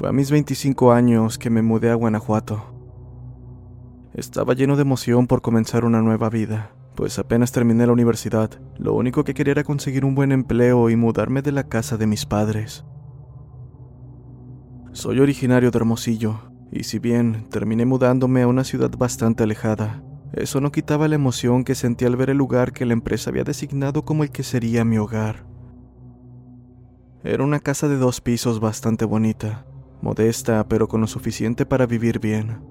Fue a mis 25 años que me mudé a Guanajuato. Estaba lleno de emoción por comenzar una nueva vida, pues apenas terminé la universidad, lo único que quería era conseguir un buen empleo y mudarme de la casa de mis padres. Soy originario de Hermosillo, y si bien terminé mudándome a una ciudad bastante alejada, eso no quitaba la emoción que sentí al ver el lugar que la empresa había designado como el que sería mi hogar. Era una casa de dos pisos bastante bonita, modesta pero con lo suficiente para vivir bien.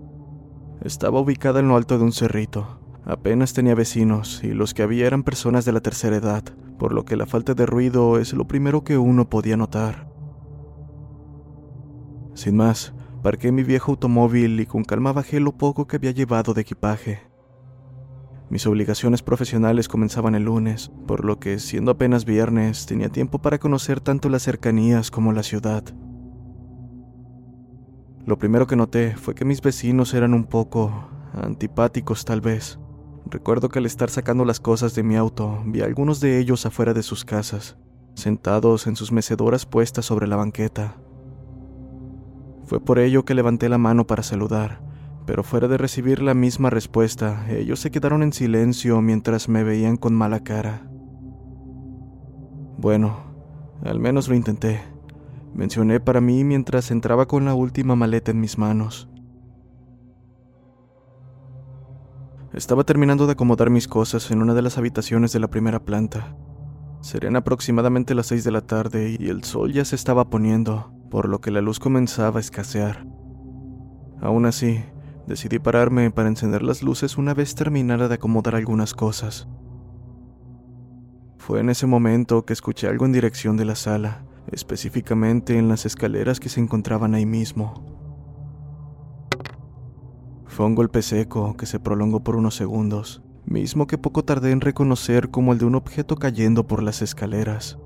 Estaba ubicada en lo alto de un cerrito. Apenas tenía vecinos y los que había eran personas de la tercera edad, por lo que la falta de ruido es lo primero que uno podía notar. Sin más, parqué mi viejo automóvil y con calma bajé lo poco que había llevado de equipaje. Mis obligaciones profesionales comenzaban el lunes, por lo que, siendo apenas viernes, tenía tiempo para conocer tanto las cercanías como la ciudad. Lo primero que noté fue que mis vecinos eran un poco antipáticos tal vez. Recuerdo que al estar sacando las cosas de mi auto, vi a algunos de ellos afuera de sus casas, sentados en sus mecedoras puestas sobre la banqueta. Fue por ello que levanté la mano para saludar, pero fuera de recibir la misma respuesta, ellos se quedaron en silencio mientras me veían con mala cara. Bueno, al menos lo intenté mencioné para mí mientras entraba con la última maleta en mis manos. Estaba terminando de acomodar mis cosas en una de las habitaciones de la primera planta. Serían aproximadamente las seis de la tarde y el sol ya se estaba poniendo, por lo que la luz comenzaba a escasear. Aún así, decidí pararme para encender las luces una vez terminara de acomodar algunas cosas. Fue en ese momento que escuché algo en dirección de la sala específicamente en las escaleras que se encontraban ahí mismo. Fue un golpe seco que se prolongó por unos segundos, mismo que poco tardé en reconocer como el de un objeto cayendo por las escaleras.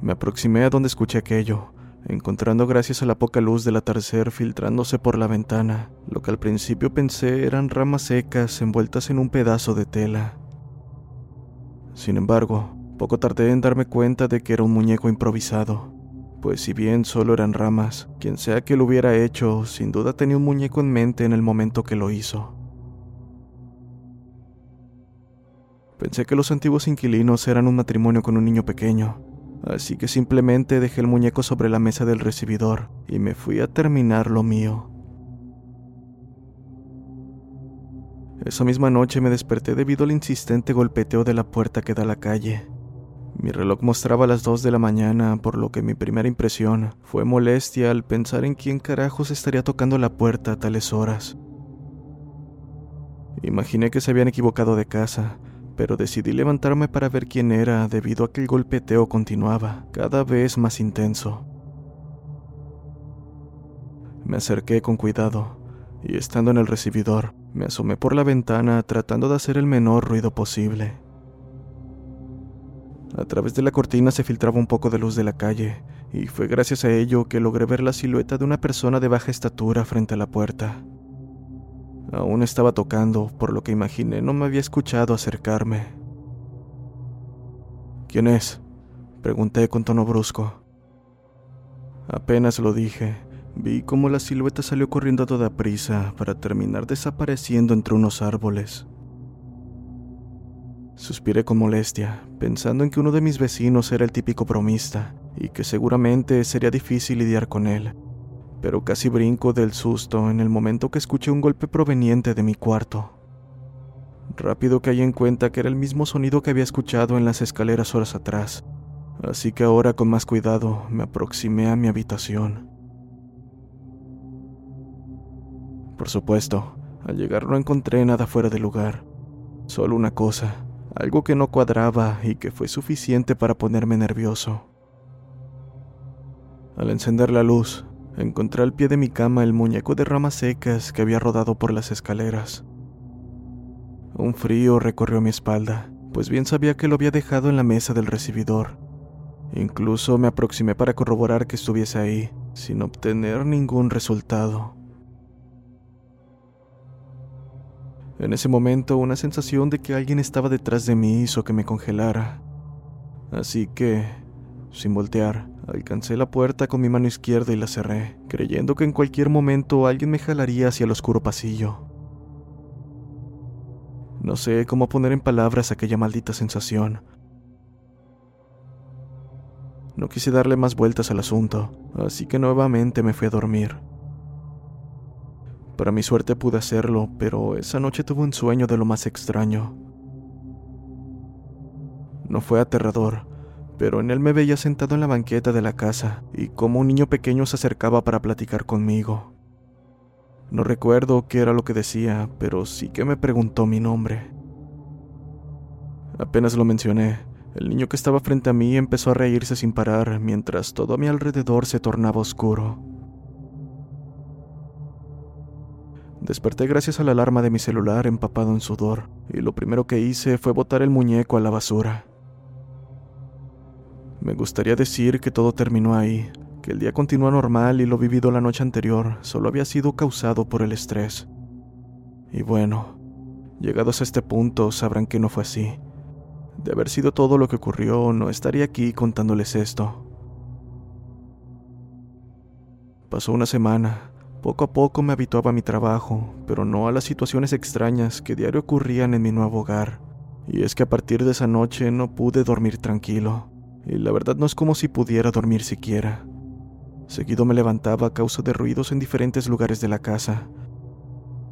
Me aproximé a donde escuché aquello, encontrando gracias a la poca luz del atardecer filtrándose por la ventana, lo que al principio pensé eran ramas secas envueltas en un pedazo de tela. Sin embargo, poco tardé en darme cuenta de que era un muñeco improvisado, pues si bien solo eran ramas, quien sea que lo hubiera hecho, sin duda tenía un muñeco en mente en el momento que lo hizo. Pensé que los antiguos inquilinos eran un matrimonio con un niño pequeño, así que simplemente dejé el muñeco sobre la mesa del recibidor y me fui a terminar lo mío. Esa misma noche me desperté debido al insistente golpeteo de la puerta que da a la calle. Mi reloj mostraba las dos de la mañana, por lo que mi primera impresión fue molestia al pensar en quién carajos estaría tocando la puerta a tales horas. Imaginé que se habían equivocado de casa, pero decidí levantarme para ver quién era debido a que el golpeteo continuaba, cada vez más intenso. Me acerqué con cuidado, y estando en el recibidor, me asomé por la ventana tratando de hacer el menor ruido posible. A través de la cortina se filtraba un poco de luz de la calle, y fue gracias a ello que logré ver la silueta de una persona de baja estatura frente a la puerta. Aún estaba tocando, por lo que imaginé no me había escuchado acercarme. ¿Quién es? Pregunté con tono brusco. Apenas lo dije, vi cómo la silueta salió corriendo a toda prisa para terminar desapareciendo entre unos árboles. Suspiré con molestia, pensando en que uno de mis vecinos era el típico bromista y que seguramente sería difícil lidiar con él. Pero casi brinco del susto en el momento que escuché un golpe proveniente de mi cuarto. Rápido caí en cuenta que era el mismo sonido que había escuchado en las escaleras horas atrás, así que ahora con más cuidado me aproximé a mi habitación. Por supuesto, Al llegar no encontré nada fuera de lugar, solo una cosa, algo que no cuadraba y que fue suficiente para ponerme nervioso. Al encender la luz, encontré al pie de mi cama el muñeco de ramas secas que había rodado por las escaleras. Un frío recorrió mi espalda, pues bien sabía que lo había dejado en la mesa del recibidor. Incluso me aproximé para corroborar que estuviese ahí, sin obtener ningún resultado. En ese momento, una sensación de que alguien estaba detrás de mí hizo que me congelara. Así que, sin voltear, alcancé la puerta con mi mano izquierda y la cerré, creyendo que en cualquier momento alguien me jalaría hacia el oscuro pasillo. No sé cómo poner en palabras aquella maldita sensación. No quise darle más vueltas al asunto, así que nuevamente me fui a dormir. Para mi suerte pude hacerlo, pero esa noche tuve un sueño de lo más extraño. No fue aterrador, pero en él me veía sentado en la banqueta de la casa y como un niño pequeño se acercaba para platicar conmigo. No recuerdo qué era lo que decía, pero sí que me preguntó mi nombre. Apenas lo mencioné, el niño que estaba frente a mí empezó a reírse sin parar mientras todo a mi alrededor se tornaba oscuro. Desperté gracias a la alarma de mi celular empapado en sudor, y lo primero que hice fue botar el muñeco a la basura. Me gustaría decir que todo terminó ahí, que el día continuó normal y lo vivido la noche anterior solo había sido causado por el estrés. Y bueno, llegados a este punto sabrán que no fue así. De haber sido todo lo que ocurrió, no estaría aquí contándoles esto. Pasó una semana, poco a poco me habituaba a mi trabajo, pero no a las situaciones extrañas que diario ocurrían en mi nuevo hogar. Y es que a partir de esa noche no pude dormir tranquilo, y la verdad no es como si pudiera dormir siquiera. Seguido me levantaba a causa de ruidos en diferentes lugares de la casa.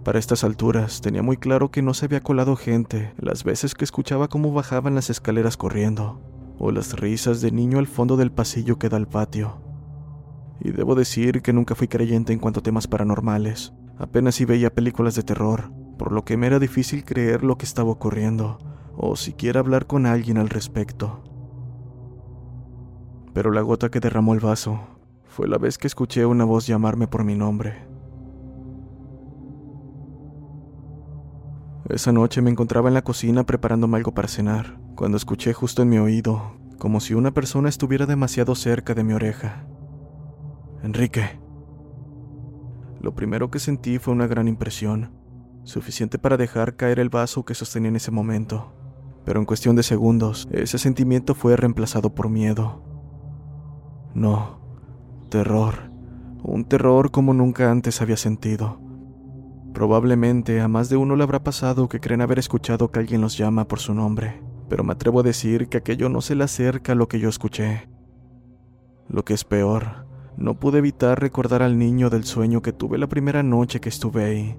Para estas alturas tenía muy claro que no se había colado gente las veces que escuchaba cómo bajaban las escaleras corriendo, o las risas de niño al fondo del pasillo que da al patio y debo decir que nunca fui creyente en cuanto a temas paranormales. Apenas si veía películas de terror, por lo que me era difícil creer lo que estaba ocurriendo, o siquiera hablar con alguien al respecto. Pero la gota que derramó el vaso fue la vez que escuché una voz llamarme por mi nombre. Esa noche me encontraba en la cocina preparándome algo para cenar, cuando escuché justo en mi oído, como si una persona estuviera demasiado cerca de mi oreja. Enrique. Lo primero que sentí fue una gran impresión, suficiente para dejar caer el vaso que sostenía en ese momento, pero en cuestión de segundos, ese sentimiento fue reemplazado por miedo. No, terror, un terror como nunca antes había sentido. Probablemente a más de uno le habrá pasado que creen haber escuchado que alguien los llama por su nombre, pero me atrevo a decir que aquello no se le acerca a lo que yo escuché. Lo que es peor, no pude evitar recordar al niño del sueño que tuve la primera noche que estuve ahí.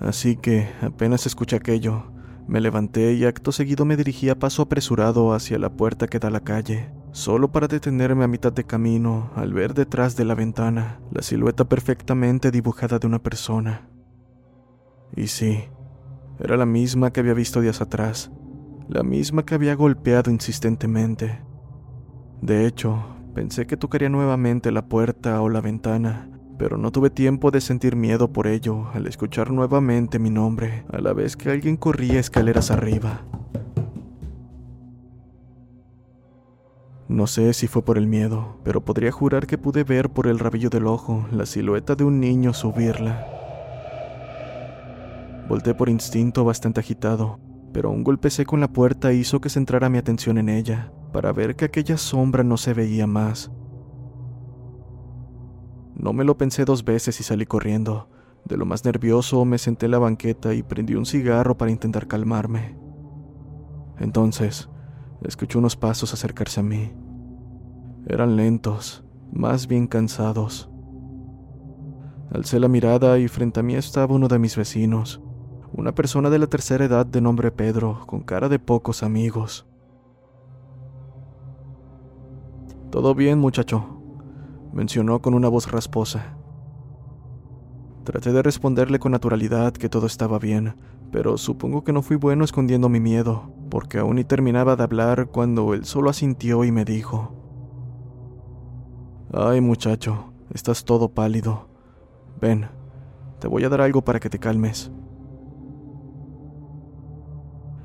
Así que, apenas escuché aquello, me levanté y acto seguido me dirigí a paso apresurado hacia la puerta que da a la calle, solo para detenerme a mitad de camino al ver detrás de la ventana la silueta perfectamente dibujada de una persona. Y sí, era la misma que había visto días atrás, la misma que había golpeado insistentemente. De hecho, Pensé que tocaría nuevamente la puerta o la ventana, pero no tuve tiempo de sentir miedo por ello al escuchar nuevamente mi nombre, a la vez que alguien corría escaleras arriba. No sé si fue por el miedo, pero podría jurar que pude ver por el rabillo del ojo la silueta de un niño subirla. Volté por instinto bastante agitado, pero un golpe seco en la puerta hizo que centrara mi atención en ella para ver que aquella sombra no se veía más. No me lo pensé dos veces y salí corriendo. De lo más nervioso me senté en la banqueta y prendí un cigarro para intentar calmarme. Entonces, escuché unos pasos acercarse a mí. Eran lentos, más bien cansados. Alcé la mirada y frente a mí estaba uno de mis vecinos, una persona de la tercera edad de nombre Pedro, con cara de pocos amigos. Todo bien, muchacho, mencionó con una voz rasposa. Traté de responderle con naturalidad que todo estaba bien, pero supongo que no fui bueno escondiendo mi miedo, porque aún ni terminaba de hablar cuando él solo asintió y me dijo, Ay muchacho, estás todo pálido. Ven, te voy a dar algo para que te calmes.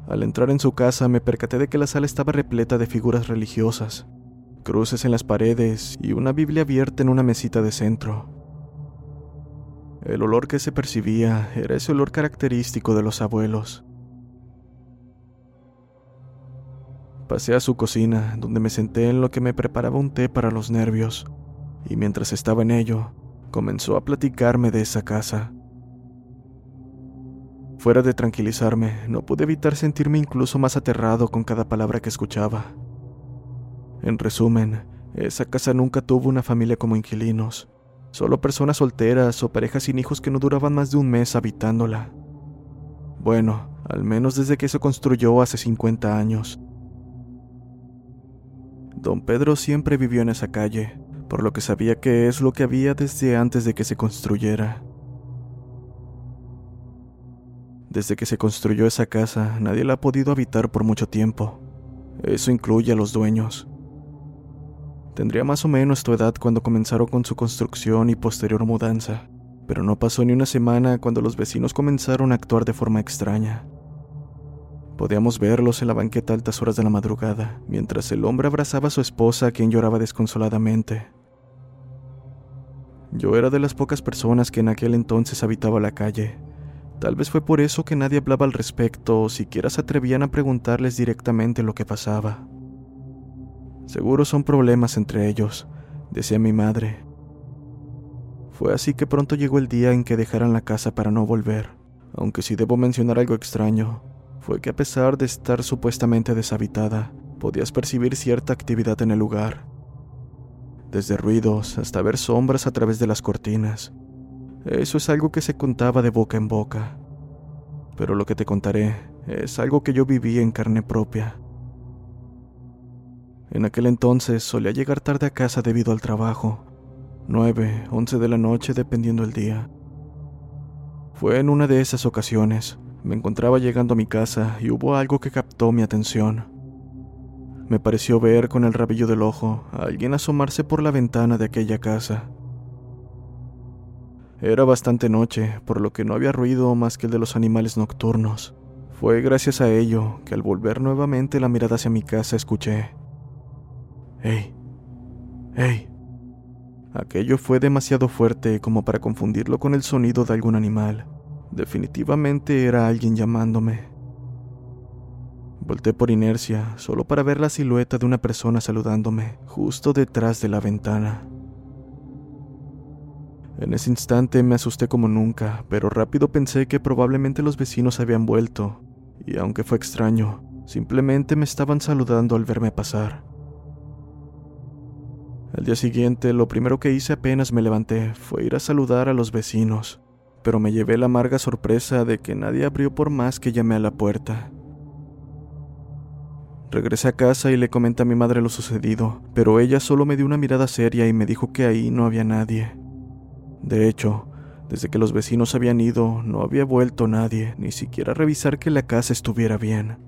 Al entrar en su casa me percaté de que la sala estaba repleta de figuras religiosas, cruces en las paredes y una Biblia abierta en una mesita de centro. El olor que se percibía era ese olor característico de los abuelos. Pasé a su cocina, donde me senté en lo que me preparaba un té para los nervios, y mientras estaba en ello, comenzó a platicarme de esa casa. Fuera de tranquilizarme, no pude evitar sentirme incluso más aterrado con cada palabra que escuchaba. En resumen, esa casa nunca tuvo una familia como inquilinos, solo personas solteras o parejas sin hijos que no duraban más de un mes habitándola. Bueno, al menos desde que se construyó hace 50 años. Don Pedro siempre vivió en esa calle, por lo que sabía que es lo que había desde antes de que se construyera. Desde que se construyó esa casa, nadie la ha podido habitar por mucho tiempo. Eso incluye a los dueños. Tendría más o menos tu edad cuando comenzaron con su construcción y posterior mudanza, pero no pasó ni una semana cuando los vecinos comenzaron a actuar de forma extraña. Podíamos verlos en la banqueta a altas horas de la madrugada, mientras el hombre abrazaba a su esposa, quien lloraba desconsoladamente. Yo era de las pocas personas que en aquel entonces habitaba la calle. Tal vez fue por eso que nadie hablaba al respecto o siquiera se atrevían a preguntarles directamente lo que pasaba. Seguro son problemas entre ellos, decía mi madre. Fue así que pronto llegó el día en que dejaran la casa para no volver, aunque si debo mencionar algo extraño, fue que a pesar de estar supuestamente deshabitada, podías percibir cierta actividad en el lugar. Desde ruidos hasta ver sombras a través de las cortinas. Eso es algo que se contaba de boca en boca. Pero lo que te contaré es algo que yo viví en carne propia. En aquel entonces solía llegar tarde a casa debido al trabajo, nueve, once de la noche dependiendo el día. Fue en una de esas ocasiones, me encontraba llegando a mi casa y hubo algo que captó mi atención. Me pareció ver con el rabillo del ojo a alguien asomarse por la ventana de aquella casa. Era bastante noche, por lo que no había ruido más que el de los animales nocturnos. Fue gracias a ello que al volver nuevamente la mirada hacia mi casa escuché ¡Ey! ¡Ey! Aquello fue demasiado fuerte como para confundirlo con el sonido de algún animal. Definitivamente era alguien llamándome. Volté por inercia, solo para ver la silueta de una persona saludándome, justo detrás de la ventana. En ese instante me asusté como nunca, pero rápido pensé que probablemente los vecinos habían vuelto, y aunque fue extraño, simplemente me estaban saludando al verme pasar. Al día siguiente, lo primero que hice apenas me levanté fue ir a saludar a los vecinos, pero me llevé la amarga sorpresa de que nadie abrió por más que llamé a la puerta. Regresé a casa y le comenté a mi madre lo sucedido, pero ella solo me dio una mirada seria y me dijo que ahí no había nadie. De hecho, desde que los vecinos habían ido, no había vuelto nadie, ni siquiera a revisar que la casa estuviera bien.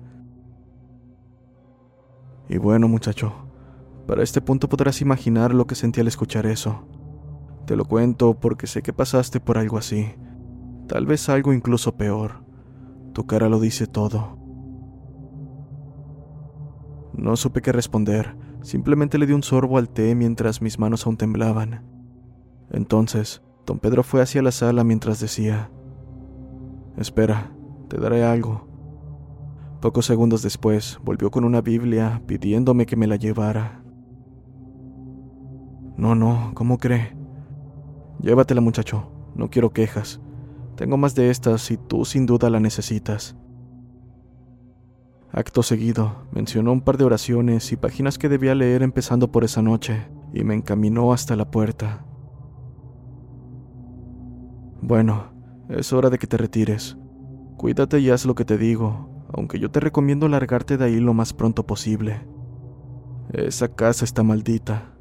Y bueno, muchacho, para este punto podrás imaginar lo que sentí al escuchar eso. Te lo cuento porque sé que pasaste por algo así. Tal vez algo incluso peor. Tu cara lo dice todo. No supe qué responder, simplemente le di un sorbo al té mientras mis manos aún temblaban. Entonces, don Pedro fue hacia la sala mientras decía, Espera, te daré algo. Pocos segundos después, volvió con una Biblia pidiéndome que me la llevara. No, no, ¿cómo cree? Llévatela, muchacho. No quiero quejas. Tengo más de estas y tú sin duda la necesitas. Acto seguido, mencionó un par de oraciones y páginas que debía leer empezando por esa noche, y me encaminó hasta la puerta. Bueno, es hora de que te retires. Cuídate y haz lo que te digo, aunque yo te recomiendo largarte de ahí lo más pronto posible. Esa casa está maldita.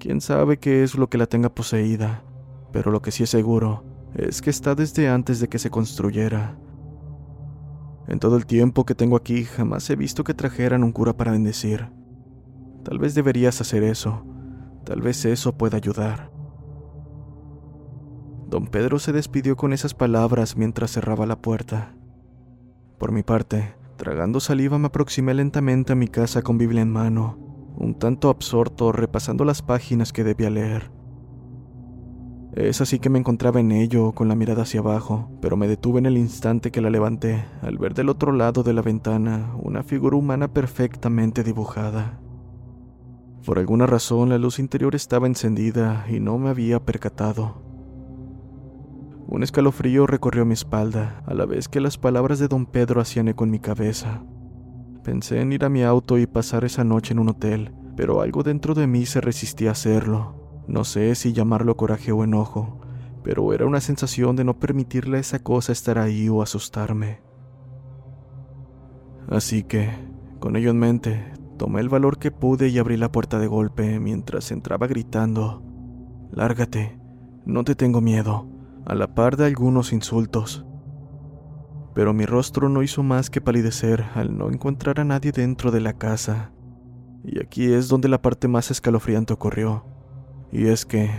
Quién sabe qué es lo que la tenga poseída, pero lo que sí es seguro es que está desde antes de que se construyera. En todo el tiempo que tengo aquí jamás he visto que trajeran un cura para bendecir. Tal vez deberías hacer eso. Tal vez eso pueda ayudar. Don Pedro se despidió con esas palabras mientras cerraba la puerta. Por mi parte, tragando saliva me aproximé lentamente a mi casa con Biblia en mano, un tanto absorto repasando las páginas que debía leer. Es así que me encontraba en ello, con la mirada hacia abajo, pero me detuve en el instante que la levanté, al ver del otro lado de la ventana una figura humana perfectamente dibujada. Por alguna razón la luz interior estaba encendida y no me había percatado. Un escalofrío recorrió mi espalda, a la vez que las palabras de don Pedro hacían eco en mi cabeza. Pensé en ir a mi auto y pasar esa noche en un hotel, pero algo dentro de mí se resistía a hacerlo. No sé si llamarlo coraje o enojo, pero era una sensación de no permitirle a esa cosa estar ahí o asustarme. Así que, con ello en mente, tomé el valor que pude y abrí la puerta de golpe mientras entraba gritando, Lárgate, no te tengo miedo, a la par de algunos insultos. Pero mi rostro no hizo más que palidecer al no encontrar a nadie dentro de la casa. Y aquí es donde la parte más escalofriante ocurrió. Y es que,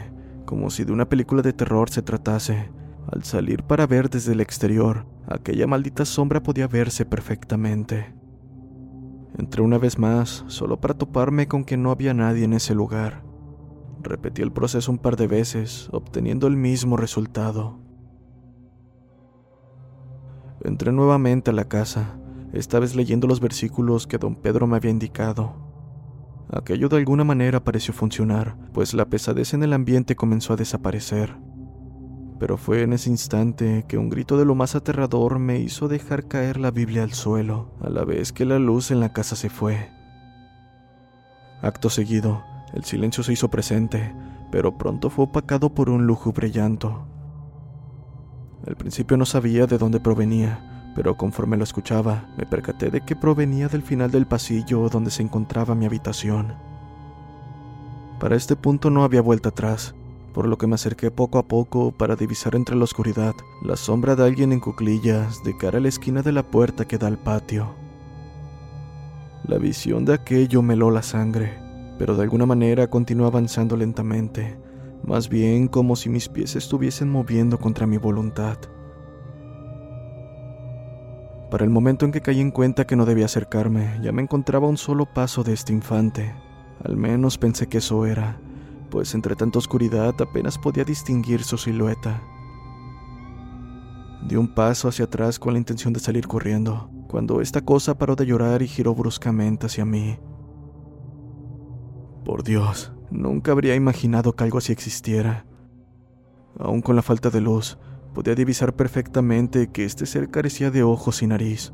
como si de una película de terror se tratase, al salir para ver desde el exterior, aquella maldita sombra podía verse perfectamente. Entré una vez más, solo para toparme con que no había nadie en ese lugar. Repetí el proceso un par de veces, obteniendo el mismo resultado. Entré nuevamente a la casa, esta vez leyendo los versículos que don Pedro me había indicado. Aquello de alguna manera pareció funcionar, pues la pesadez en el ambiente comenzó a desaparecer. Pero fue en ese instante que un grito de lo más aterrador me hizo dejar caer la Biblia al suelo, a la vez que la luz en la casa se fue. Acto seguido, el silencio se hizo presente, pero pronto fue opacado por un lúgubre llanto. Al principio no sabía de dónde provenía, pero conforme lo escuchaba, me percaté de que provenía del final del pasillo donde se encontraba mi habitación. Para este punto no había vuelta atrás, por lo que me acerqué poco a poco para divisar entre la oscuridad la sombra de alguien en cuclillas de cara a la esquina de la puerta que da al patio. La visión de aquello me heló la sangre, pero de alguna manera continuó avanzando lentamente, más bien como si mis pies estuviesen moviendo contra mi voluntad. Para el momento en que caí en cuenta que no debía acercarme, ya me encontraba a un solo paso de este infante. Al menos pensé que eso era, pues entre tanta oscuridad apenas podía distinguir su silueta. Di un paso hacia atrás con la intención de salir corriendo, cuando esta cosa paró de llorar y giró bruscamente hacia mí. Por Dios, nunca habría imaginado que algo así existiera. Aún con la falta de luz, Podía divisar perfectamente que este ser carecía de ojos y nariz,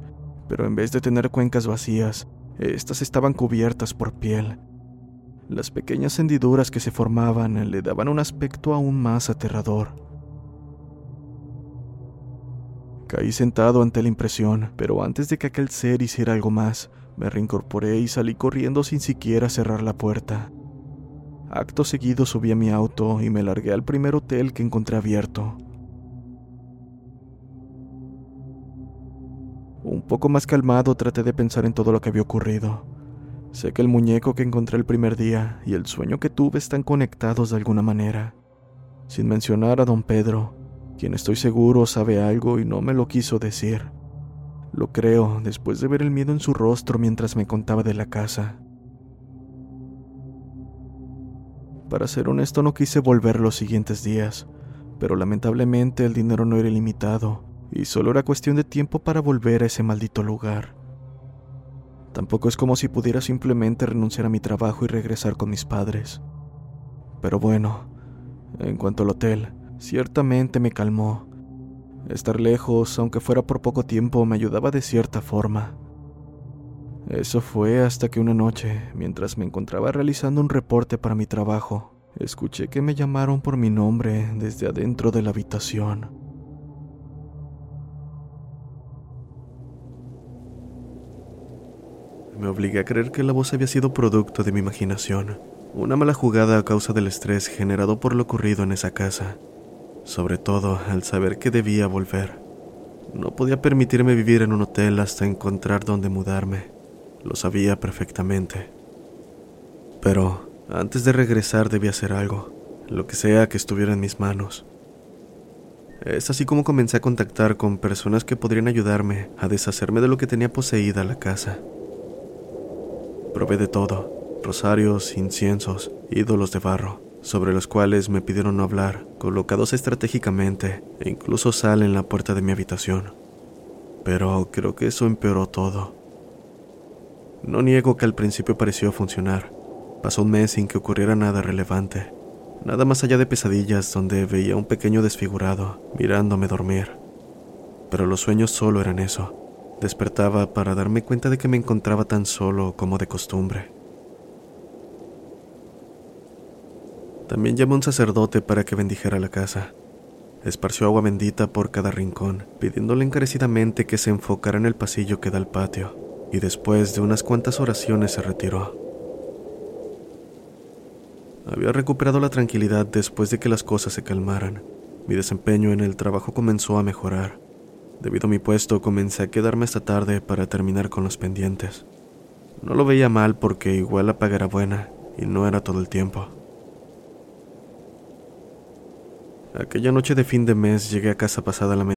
pero en vez de tener cuencas vacías, estas estaban cubiertas por piel. Las pequeñas hendiduras que se formaban le daban un aspecto aún más aterrador. Caí sentado ante la impresión, pero antes de que aquel ser hiciera algo más, me reincorporé y salí corriendo sin siquiera cerrar la puerta. Acto seguido subí a mi auto y me largué al primer hotel que encontré abierto. Un poco más calmado traté de pensar en todo lo que había ocurrido. Sé que el muñeco que encontré el primer día y el sueño que tuve están conectados de alguna manera. Sin mencionar a don Pedro, quien estoy seguro sabe algo y no me lo quiso decir. Lo creo después de ver el miedo en su rostro mientras me contaba de la casa. Para ser honesto no quise volver los siguientes días, pero lamentablemente el dinero no era ilimitado y solo era cuestión de tiempo para volver a ese maldito lugar. Tampoco es como si pudiera simplemente renunciar a mi trabajo y regresar con mis padres. Pero bueno, en cuanto al hotel, ciertamente me calmó. Estar lejos, aunque fuera por poco tiempo, me ayudaba de cierta forma. Eso fue hasta que una noche, mientras me encontraba realizando un reporte para mi trabajo, escuché que me llamaron por mi nombre desde adentro de la habitación. Me obligué a creer que la voz había sido producto de mi imaginación, una mala jugada a causa del estrés generado por lo ocurrido en esa casa. sobre todo al saber que debía volver. No podía permitirme vivir en un hotel hasta encontrar dónde mudarme. Lo sabía perfectamente. Pero antes de regresar debía hacer algo, lo que sea que estuviera en mis manos. Es así como comencé a contactar con personas que podrían ayudarme a deshacerme de lo que tenía poseída la casa. Probé de todo, rosarios, inciensos, ídolos de barro, sobre los cuales me pidieron no hablar, colocados estratégicamente, e incluso sal en la puerta de mi habitación. Pero creo que eso empeoró todo. No niego que al principio pareció funcionar. Pasó un mes sin que ocurriera nada relevante, nada más allá de pesadillas donde veía un pequeño desfigurado mirándome dormir. Pero los sueños solo eran eso. Despertaba para darme cuenta de que me encontraba tan solo como de costumbre. También llamó un sacerdote para que bendijera la casa. Esparció agua bendita por cada rincón, pidiéndole encarecidamente que se enfocara en el pasillo que da al patio, y después de unas cuantas oraciones se retiró. Había recuperado la tranquilidad después de que las cosas se calmaran. Mi desempeño en el trabajo comenzó a mejorar. Debido a mi puesto, comencé a quedarme esta tarde para terminar con los pendientes. No lo veía mal porque igual la paga era buena y no era todo el tiempo. Aquella noche de fin de mes llegué a casa pasada la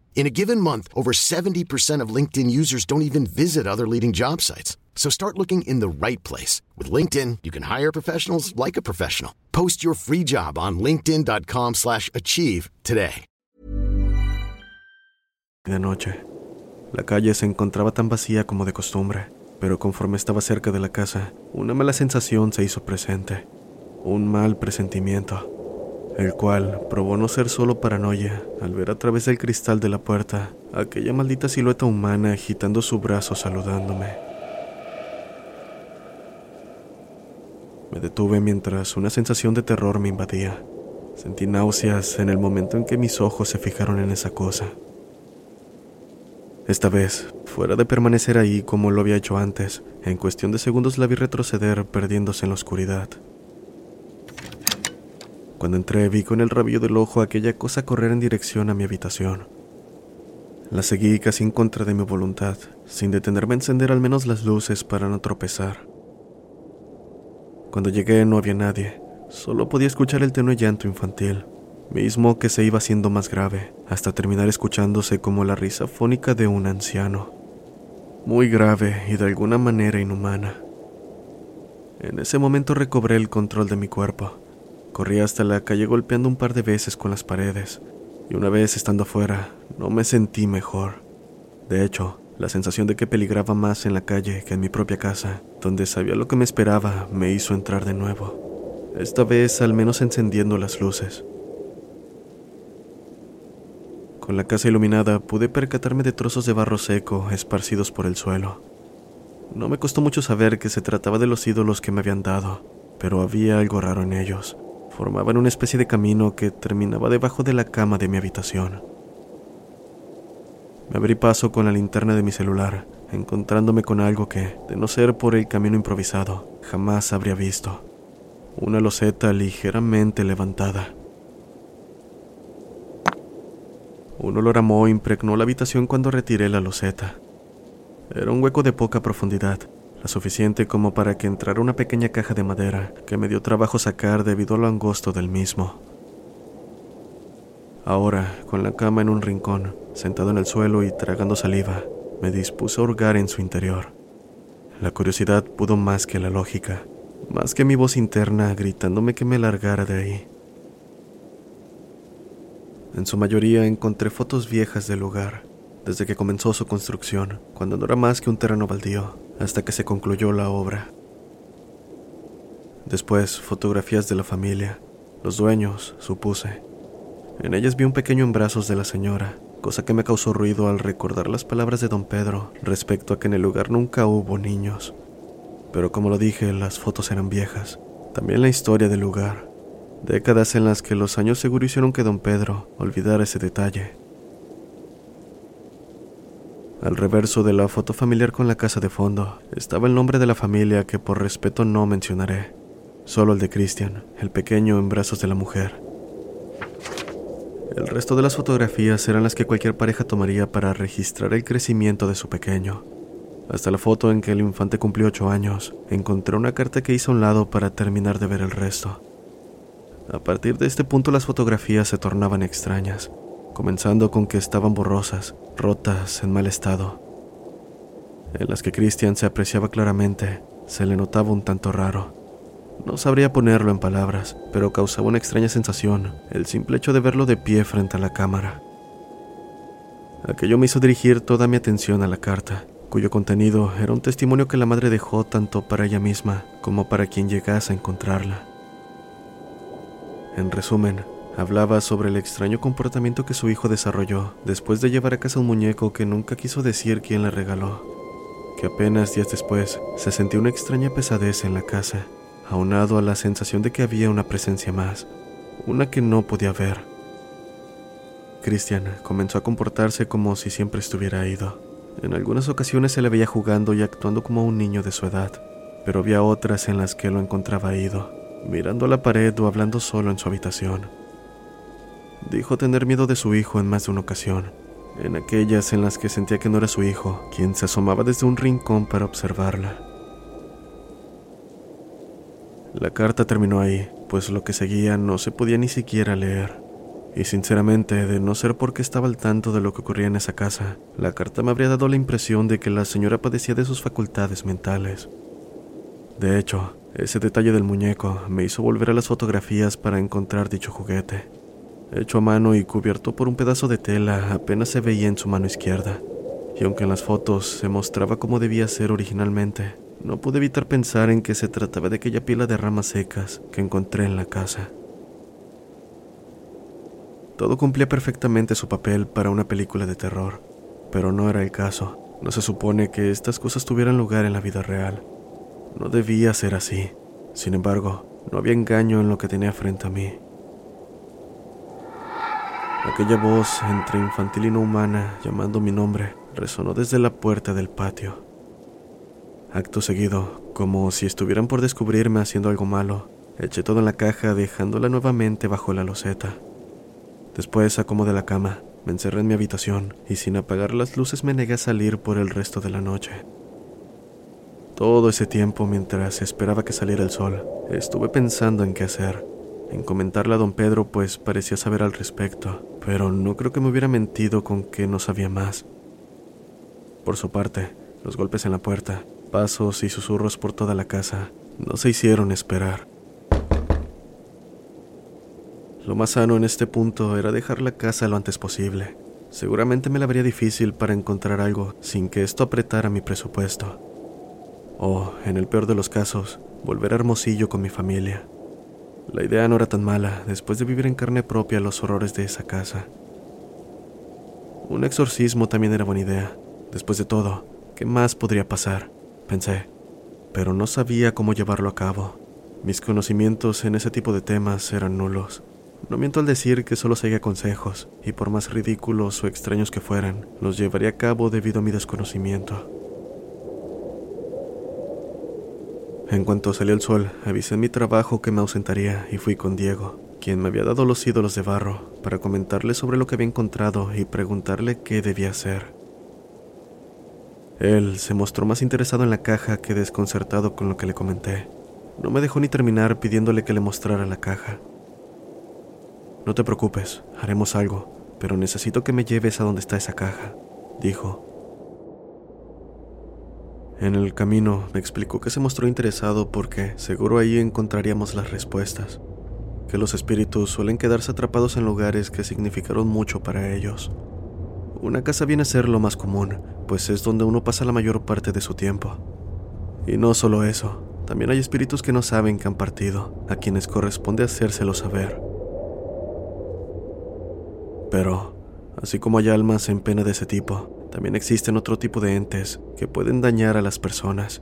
In a given month, over 70% of LinkedIn users don't even visit other leading job sites. So start looking in the right place. With LinkedIn, you can hire professionals like a professional. Post your free job on linkedin.com slash achieve today. De noche, la calle se encontraba tan vacía como de costumbre, pero conforme estaba cerca de la casa, una mala sensación se hizo presente. Un mal presentimiento el cual probó no ser solo paranoia al ver a través del cristal de la puerta aquella maldita silueta humana agitando su brazo saludándome. Me detuve mientras una sensación de terror me invadía. Sentí náuseas en el momento en que mis ojos se fijaron en esa cosa. Esta vez, fuera de permanecer ahí como lo había hecho antes, en cuestión de segundos la vi retroceder perdiéndose en la oscuridad. Cuando entré vi con el rabillo del ojo aquella cosa correr en dirección a mi habitación. La seguí casi en contra de mi voluntad, sin detenerme a encender al menos las luces para no tropezar. Cuando llegué no había nadie, solo podía escuchar el tenue llanto infantil, mismo que se iba haciendo más grave, hasta terminar escuchándose como la risa fónica de un anciano. Muy grave y de alguna manera inhumana. En ese momento recobré el control de mi cuerpo Corrí hasta la calle golpeando un par de veces con las paredes, y una vez estando afuera, no me sentí mejor. De hecho, la sensación de que peligraba más en la calle que en mi propia casa, donde sabía lo que me esperaba, me hizo entrar de nuevo, esta vez al menos encendiendo las luces. Con la casa iluminada pude percatarme de trozos de barro seco esparcidos por el suelo. No me costó mucho saber que se trataba de los ídolos que me habían dado, pero había algo raro en ellos formaban una especie de camino que terminaba debajo de la cama de mi habitación. Me abrí paso con la linterna de mi celular, encontrándome con algo que, de no ser por el camino improvisado, jamás habría visto. una loseta ligeramente levantada. Un olor a impregnó la habitación cuando retiré la loseta. Era un hueco de poca profundidad, la suficiente como para que entrara una pequeña caja de madera que me dio trabajo sacar debido a lo angosto del mismo. Ahora, con la cama en un rincón, sentado en el suelo y tragando saliva, me dispuse a hurgar en su interior. La curiosidad pudo más que la lógica, más que mi voz interna gritándome que me largara de ahí. En su mayoría encontré fotos viejas del lugar, desde que comenzó su construcción, cuando no era más que un terreno baldío, hasta que se concluyó la obra. Después, fotografías de la familia, los dueños, supuse. En ellas vi un pequeño en brazos de la señora, cosa que me causó ruido al recordar las palabras de don Pedro respecto a que en el lugar nunca hubo niños. Pero como lo dije, las fotos eran viejas. También la historia del lugar, Décadas en las que los años seguro hicieron que don Pedro olvidara ese detalle. Al reverso de la foto familiar con la casa de fondo estaba el nombre de la familia que por respeto no mencionaré, solo el de Christian, el pequeño en brazos de la mujer. El resto de las fotografías eran las que cualquier pareja tomaría para registrar el crecimiento de su pequeño. Hasta la foto en que el infante cumplió ocho años, encontré una carta que hice a un lado para terminar de ver el resto. A partir de este punto las fotografías se tornaban extrañas, comenzando con que estaban borrosas, rotas, en mal estado. En las que Christian se apreciaba claramente, se le notaba un tanto raro. No sabría ponerlo en palabras, pero causaba una extraña sensación el simple hecho de verlo de pie frente a la cámara. Aquello me hizo dirigir toda mi atención a la carta, cuyo contenido era un testimonio que la madre dejó tanto para ella misma como para quien llegase a encontrarla. En resumen, hablaba sobre el extraño comportamiento que su hijo desarrolló después de llevar a casa un muñeco que nunca quiso decir quién le regaló, que apenas días después se sentía una extraña pesadez en la casa, aunado a la sensación de que había una presencia más, una que no podía ver. Christian comenzó a comportarse como si siempre estuviera ido. En algunas ocasiones se le veía jugando y actuando como un niño de su edad, pero había otras en las que lo encontraba ido mirando a la pared o hablando solo en su habitación. Dijo tener miedo de su hijo en más de una ocasión, en aquellas en las que sentía que no era su hijo, quien se asomaba desde un rincón para observarla. La carta terminó ahí, pues lo que seguía no se podía ni siquiera leer. Y sinceramente, de no ser porque estaba al tanto de lo que ocurría en esa casa, la carta me habría dado la impresión de que la señora padecía de sus facultades mentales. De hecho, ese detalle del muñeco me hizo volver a las fotografías para encontrar dicho juguete. Hecho a mano y cubierto por un pedazo de tela, apenas se veía en su mano izquierda. Y aunque en las fotos se mostraba como debía ser originalmente, no pude evitar pensar en que se trataba de aquella pila de ramas secas que encontré en la casa. Todo cumplía perfectamente su papel para una película de terror, pero no era el caso. No se supone que estas cosas tuvieran lugar en la vida real. No debía ser así. Sin embargo, no había engaño en lo que tenía frente a mí. Aquella voz entre infantil y no humana llamando mi nombre resonó desde la puerta del patio. Acto seguido, como si estuvieran por descubrirme haciendo algo malo, eché todo en la caja dejándola nuevamente bajo la loseta. Después acomodé la cama, me encerré en mi habitación y sin apagar las luces me negué a salir por el resto de la noche. Todo ese tiempo mientras esperaba que saliera el sol, estuve pensando en qué hacer, en comentarle a don Pedro pues parecía saber al respecto, pero no creo que me hubiera mentido con que no sabía más. Por su parte, los golpes en la puerta, pasos y susurros por toda la casa no se hicieron esperar. Lo más sano en este punto era dejar la casa lo antes posible. Seguramente me la habría difícil para encontrar algo sin que esto apretara mi presupuesto o, en el peor de los casos, volver a Hermosillo con mi familia. La idea no era tan mala después de vivir en carne propia los horrores de esa casa. Un exorcismo también era buena idea. Después de todo, ¿qué más podría pasar? Pensé, pero no sabía cómo llevarlo a cabo. Mis conocimientos en ese tipo de temas eran nulos. No miento al decir que solo seguía consejos, y por más ridículos o extraños que fueran, los llevaría a cabo debido a mi desconocimiento. En cuanto salió el sol, avisé en mi trabajo que me ausentaría y fui con Diego, quien me había dado los ídolos de barro, para comentarle sobre lo que había encontrado y preguntarle qué debía hacer. Él se mostró más interesado en la caja que desconcertado con lo que le comenté. No me dejó ni terminar pidiéndole que le mostrara la caja. No te preocupes, haremos algo, pero necesito que me lleves a donde está esa caja, dijo. En el camino me explicó que se mostró interesado porque seguro ahí encontraríamos las respuestas, que los espíritus suelen quedarse atrapados en lugares que significaron mucho para ellos. Una casa viene a ser lo más común, pues es donde uno pasa la mayor parte de su tiempo. Y no solo eso, también hay espíritus que no saben que han partido, a quienes corresponde hacérselo saber. Pero, así como hay almas en pena de ese tipo, también existen otro tipo de entes que pueden dañar a las personas.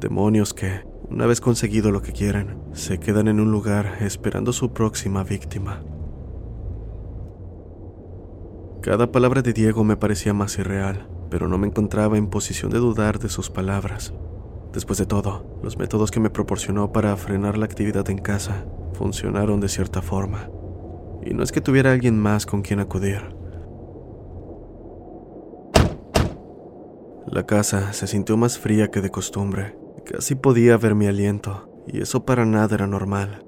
Demonios que, una vez conseguido lo que quieren, se quedan en un lugar esperando su próxima víctima. Cada palabra de Diego me parecía más irreal, pero no me encontraba en posición de dudar de sus palabras. Después de todo, los métodos que me proporcionó para frenar la actividad en casa funcionaron de cierta forma. Y no es que tuviera alguien más con quien acudir. La casa se sintió más fría que de costumbre. Casi podía ver mi aliento, y eso para nada era normal.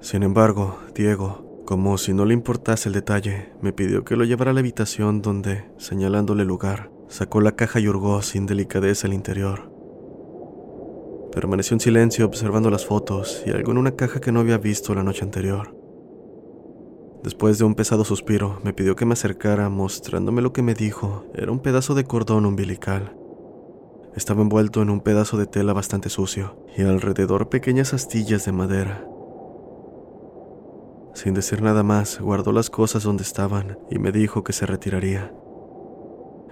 Sin embargo, Diego, como si no le importase el detalle, me pidió que lo llevara a la habitación donde, señalándole lugar, sacó la caja y hurgó sin delicadeza el interior. Permaneció en silencio observando las fotos y algo en una caja que no había visto la noche anterior. Después de un pesado suspiro, me pidió que me acercara mostrándome lo que me dijo. Era un pedazo de cordón umbilical. Estaba envuelto en un pedazo de tela bastante sucio y alrededor pequeñas astillas de madera. Sin decir nada más, guardó las cosas donde estaban y me dijo que se retiraría.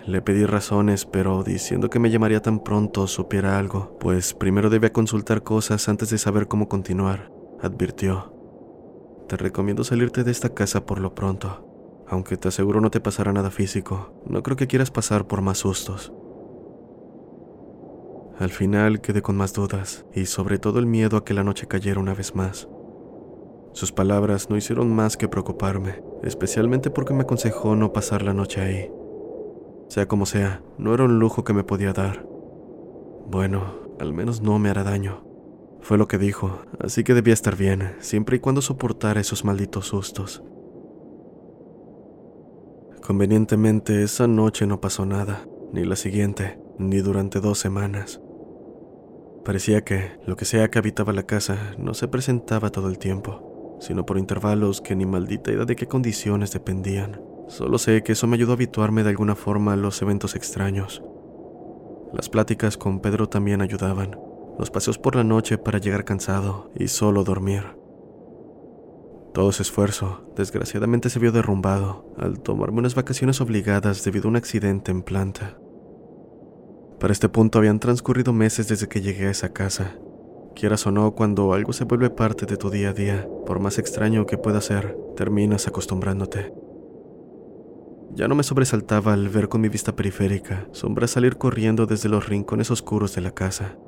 Le pedí razones, pero diciendo que me llamaría tan pronto supiera algo, pues primero debía consultar cosas antes de saber cómo continuar, advirtió. Te recomiendo salirte de esta casa por lo pronto. Aunque te aseguro no te pasará nada físico, no creo que quieras pasar por más sustos. Al final quedé con más dudas y sobre todo el miedo a que la noche cayera una vez más. Sus palabras no hicieron más que preocuparme, especialmente porque me aconsejó no pasar la noche ahí. Sea como sea, no era un lujo que me podía dar. Bueno, al menos no me hará daño. Fue lo que dijo, así que debía estar bien, siempre y cuando soportara esos malditos sustos. Convenientemente, esa noche no pasó nada, ni la siguiente, ni durante dos semanas. Parecía que lo que sea que habitaba la casa no se presentaba todo el tiempo, sino por intervalos que ni maldita idea de qué condiciones dependían. Solo sé que eso me ayudó a habituarme de alguna forma a los eventos extraños. Las pláticas con Pedro también ayudaban los paseos por la noche para llegar cansado y solo dormir. Todo ese esfuerzo, desgraciadamente, se vio derrumbado al tomarme unas vacaciones obligadas debido a un accidente en planta. Para este punto habían transcurrido meses desde que llegué a esa casa. Quieras o no, cuando algo se vuelve parte de tu día a día, por más extraño que pueda ser, terminas acostumbrándote. Ya no me sobresaltaba al ver con mi vista periférica sombras salir corriendo desde los rincones oscuros de la casa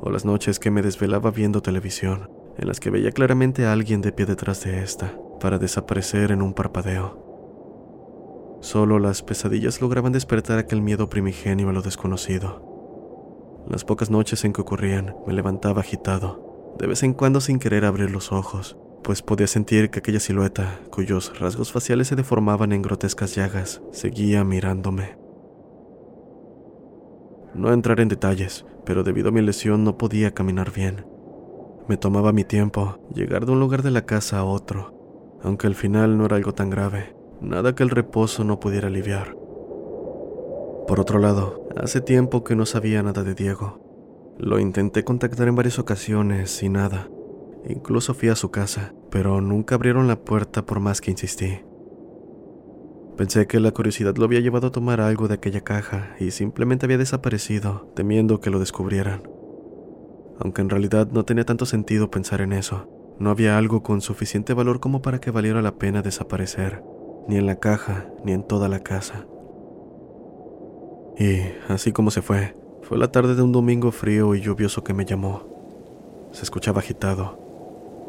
o las noches que me desvelaba viendo televisión, en las que veía claramente a alguien de pie detrás de esta, para desaparecer en un parpadeo. Solo las pesadillas lograban despertar aquel miedo primigenio a lo desconocido. Las pocas noches en que ocurrían, me levantaba agitado, de vez en cuando sin querer abrir los ojos, pues podía sentir que aquella silueta, cuyos rasgos faciales se deformaban en grotescas llagas, seguía mirándome. No entraré en detalles, pero debido a mi lesión no podía caminar bien. Me tomaba mi tiempo llegar de un lugar de la casa a otro, aunque al final no era algo tan grave, nada que el reposo no pudiera aliviar. Por otro lado, hace tiempo que no sabía nada de Diego. Lo intenté contactar en varias ocasiones y nada. Incluso fui a su casa, pero nunca abrieron la puerta por más que insistí. Pensé que la curiosidad lo había llevado a tomar algo de aquella caja y simplemente había desaparecido, temiendo que lo descubrieran. Aunque en realidad no tenía tanto sentido pensar en eso. No había algo con suficiente valor como para que valiera la pena desaparecer, ni en la caja, ni en toda la casa. Y, así como se fue, fue la tarde de un domingo frío y lluvioso que me llamó. Se escuchaba agitado.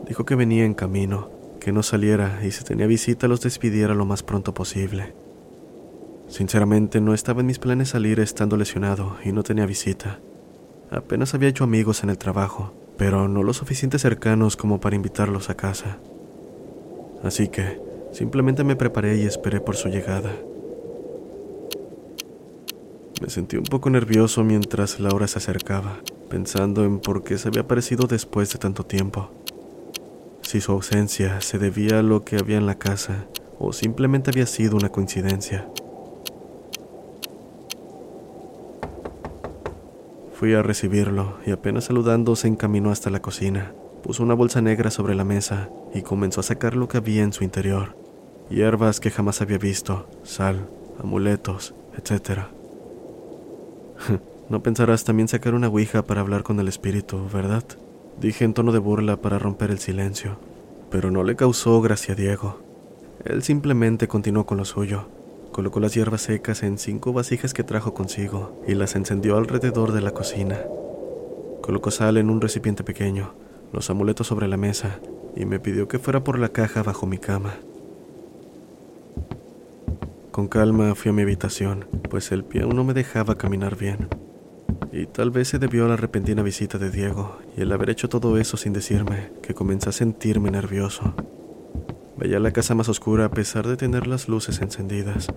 Dijo que venía en camino, que no saliera y si tenía visita los despidiera lo más pronto posible. Sinceramente no estaba en mis planes salir estando lesionado y no tenía visita. Apenas había hecho amigos en el trabajo, pero no lo suficiente cercanos como para invitarlos a casa. Así que simplemente me preparé y esperé por su llegada. Me sentí un poco nervioso mientras la hora se acercaba, pensando en por qué se había aparecido después de tanto tiempo. Si su ausencia se debía a lo que había en la casa o simplemente había sido una coincidencia. Fui a recibirlo y apenas saludando se encaminó hasta la cocina. Puso una bolsa negra sobre la mesa y comenzó a sacar lo que había en su interior. Hierbas que jamás había visto, sal, amuletos, etc. no pensarás también sacar una ouija para hablar con el espíritu, ¿verdad? Dije en tono de burla para romper el silencio, pero no le causó gracia a Diego. Él simplemente continuó con lo suyo. Colocó las hierbas secas en cinco vasijas que trajo consigo y las encendió alrededor de la cocina. Colocó sal en un recipiente pequeño, los amuletos sobre la mesa y me pidió que fuera por la caja bajo mi cama. Con calma fui a mi habitación, pues el pie no me dejaba caminar bien. Y tal vez se debió a la repentina visita de Diego y el haber hecho todo eso sin decirme que comencé a sentirme nervioso. Veía la casa más oscura a pesar de tener las luces encendidas.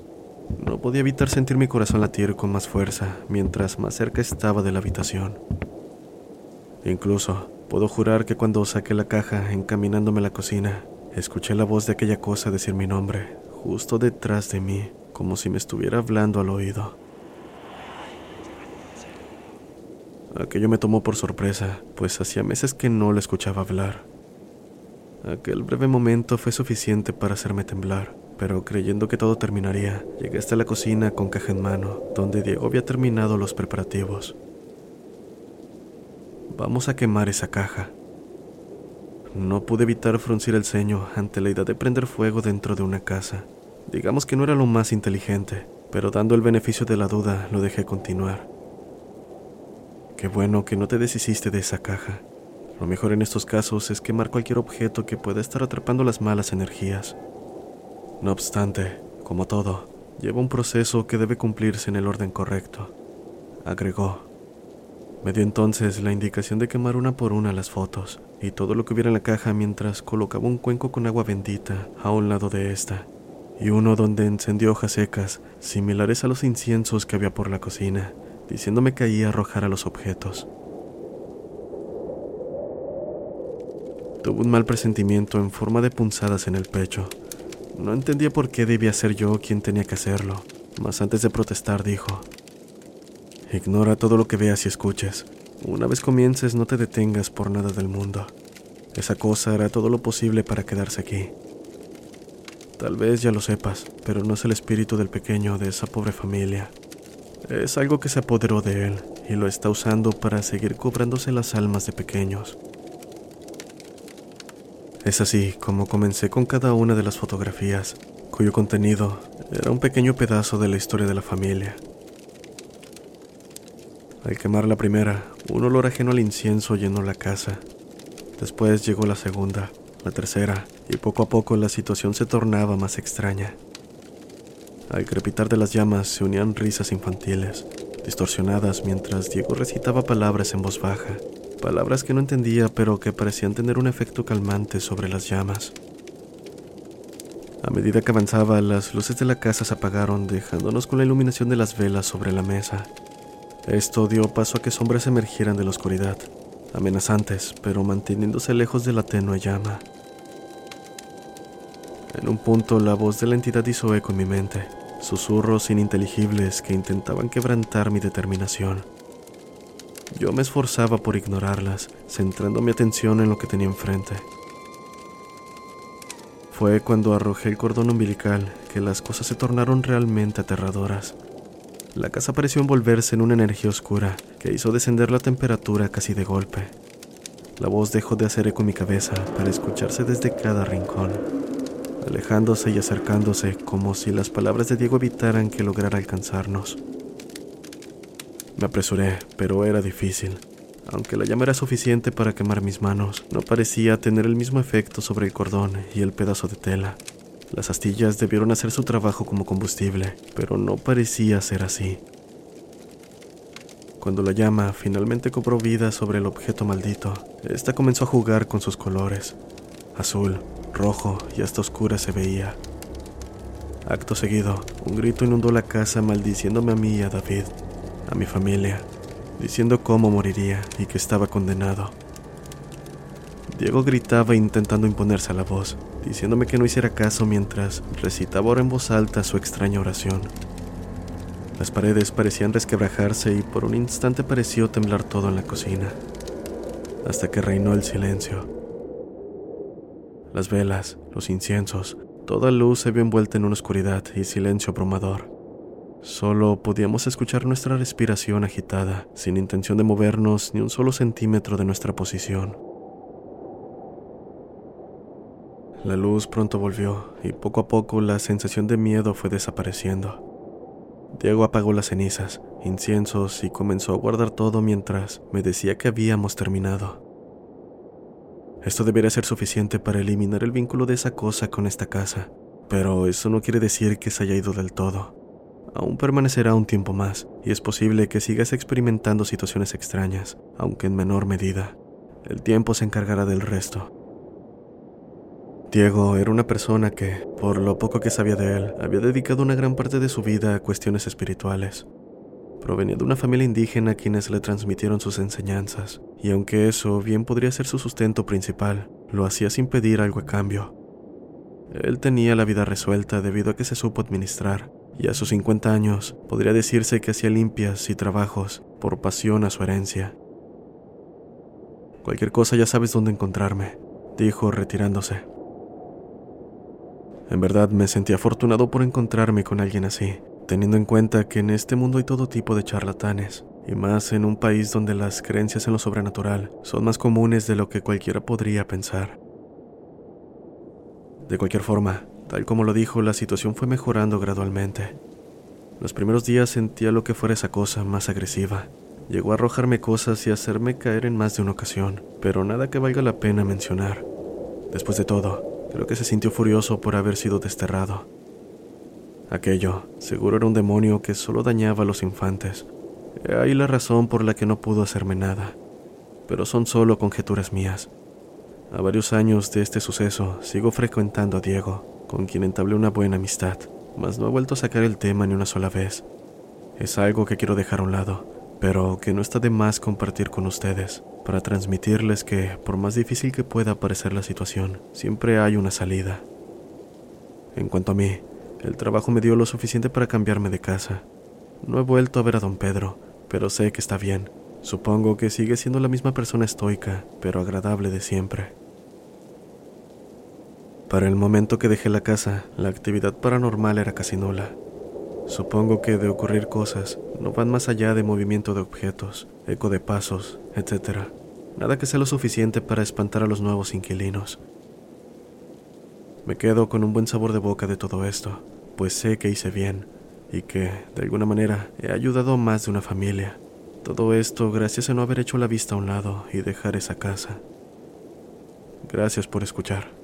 No podía evitar sentir mi corazón latir con más fuerza mientras más cerca estaba de la habitación. Incluso puedo jurar que cuando saqué la caja encaminándome a la cocina, escuché la voz de aquella cosa decir mi nombre, justo detrás de mí, como si me estuviera hablando al oído. Aquello me tomó por sorpresa, pues hacía meses que no lo escuchaba hablar. Aquel breve momento fue suficiente para hacerme temblar, pero creyendo que todo terminaría, llegué hasta la cocina con caja en mano, donde Diego había terminado los preparativos. Vamos a quemar esa caja. No pude evitar fruncir el ceño ante la idea de prender fuego dentro de una casa. Digamos que no era lo más inteligente, pero dando el beneficio de la duda lo dejé continuar. Qué bueno que no te deshiciste de esa caja. Lo mejor en estos casos es quemar cualquier objeto que pueda estar atrapando las malas energías. No obstante, como todo, lleva un proceso que debe cumplirse en el orden correcto, agregó. Me dio entonces la indicación de quemar una por una las fotos y todo lo que hubiera en la caja mientras colocaba un cuenco con agua bendita a un lado de esta y uno donde encendió hojas secas, similares a los inciensos que había por la cocina, diciéndome que ahí arrojara los objetos. Tuve un mal presentimiento en forma de punzadas en el pecho. No entendía por qué debía ser yo quien tenía que hacerlo, mas antes de protestar dijo, Ignora todo lo que veas y escuches. Una vez comiences no te detengas por nada del mundo. Esa cosa hará todo lo posible para quedarse aquí. Tal vez ya lo sepas, pero no es el espíritu del pequeño de esa pobre familia. Es algo que se apoderó de él y lo está usando para seguir cobrándose las almas de pequeños. Es así como comencé con cada una de las fotografías, cuyo contenido era un pequeño pedazo de la historia de la familia. Al quemar la primera, un olor ajeno al incienso llenó la casa. Después llegó la segunda, la tercera, y poco a poco la situación se tornaba más extraña. Al crepitar de las llamas se unían risas infantiles, distorsionadas mientras Diego recitaba palabras en voz baja, palabras que no entendía pero que parecían tener un efecto calmante sobre las llamas. A medida que avanzaba, las luces de la casa se apagaron, dejándonos con la iluminación de las velas sobre la mesa. Esto dio paso a que sombras emergieran de la oscuridad, amenazantes, pero manteniéndose lejos de la tenue llama. En un punto la voz de la entidad hizo eco en mi mente, susurros ininteligibles que intentaban quebrantar mi determinación. Yo me esforzaba por ignorarlas, centrando mi atención en lo que tenía enfrente. Fue cuando arrojé el cordón umbilical que las cosas se tornaron realmente aterradoras. La casa pareció envolverse en una energía oscura que hizo descender la temperatura casi de golpe. La voz dejó de hacer eco en mi cabeza para escucharse desde cada rincón alejándose y acercándose como si las palabras de Diego evitaran que lograra alcanzarnos. Me apresuré, pero era difícil. Aunque la llama era suficiente para quemar mis manos, no parecía tener el mismo efecto sobre el cordón y el pedazo de tela. Las astillas debieron hacer su trabajo como combustible, pero no parecía ser así. Cuando la llama finalmente cobró vida sobre el objeto maldito, esta comenzó a jugar con sus colores. Azul, rojo y hasta oscura se veía. Acto seguido, un grito inundó la casa maldiciéndome a mí y a David, a mi familia, diciendo cómo moriría y que estaba condenado. Diego gritaba intentando imponerse a la voz, diciéndome que no hiciera caso mientras recitaba ahora en voz alta su extraña oración. Las paredes parecían resquebrajarse y por un instante pareció temblar todo en la cocina, hasta que reinó el silencio. Las velas, los inciensos, toda luz se vio envuelta en una oscuridad y silencio abrumador. Solo podíamos escuchar nuestra respiración agitada, sin intención de movernos ni un solo centímetro de nuestra posición. La luz pronto volvió y poco a poco la sensación de miedo fue desapareciendo. Diego apagó las cenizas, inciensos y comenzó a guardar todo mientras me decía que habíamos terminado. Esto debería ser suficiente para eliminar el vínculo de esa cosa con esta casa, pero eso no quiere decir que se haya ido del todo. Aún permanecerá un tiempo más y es posible que sigas experimentando situaciones extrañas, aunque en menor medida. El tiempo se encargará del resto. Diego era una persona que, por lo poco que sabía de él, había dedicado una gran parte de su vida a cuestiones espirituales. Provenía de una familia indígena a quienes le transmitieron sus enseñanzas, y aunque eso bien podría ser su sustento principal, lo hacía sin pedir algo a cambio. Él tenía la vida resuelta debido a que se supo administrar, y a sus 50 años podría decirse que hacía limpias y trabajos por pasión a su herencia. Cualquier cosa ya sabes dónde encontrarme, dijo retirándose. En verdad me sentí afortunado por encontrarme con alguien así, teniendo en cuenta que en este mundo hay todo tipo de charlatanes, y más en un país donde las creencias en lo sobrenatural son más comunes de lo que cualquiera podría pensar. De cualquier forma, tal como lo dijo, la situación fue mejorando gradualmente. Los primeros días sentía lo que fuera esa cosa más agresiva. Llegó a arrojarme cosas y hacerme caer en más de una ocasión, pero nada que valga la pena mencionar. Después de todo, Creo que se sintió furioso por haber sido desterrado. Aquello, seguro era un demonio que solo dañaba a los infantes. He ahí la razón por la que no pudo hacerme nada. Pero son solo conjeturas mías. A varios años de este suceso, sigo frecuentando a Diego, con quien entablé una buena amistad, mas no he vuelto a sacar el tema ni una sola vez. Es algo que quiero dejar a un lado, pero que no está de más compartir con ustedes para transmitirles que, por más difícil que pueda parecer la situación, siempre hay una salida. En cuanto a mí, el trabajo me dio lo suficiente para cambiarme de casa. No he vuelto a ver a don Pedro, pero sé que está bien. Supongo que sigue siendo la misma persona estoica, pero agradable de siempre. Para el momento que dejé la casa, la actividad paranormal era casi nula. Supongo que de ocurrir cosas no van más allá de movimiento de objetos, eco de pasos, etc. Nada que sea lo suficiente para espantar a los nuevos inquilinos. Me quedo con un buen sabor de boca de todo esto, pues sé que hice bien y que, de alguna manera, he ayudado a más de una familia. Todo esto gracias a no haber hecho la vista a un lado y dejar esa casa. Gracias por escuchar.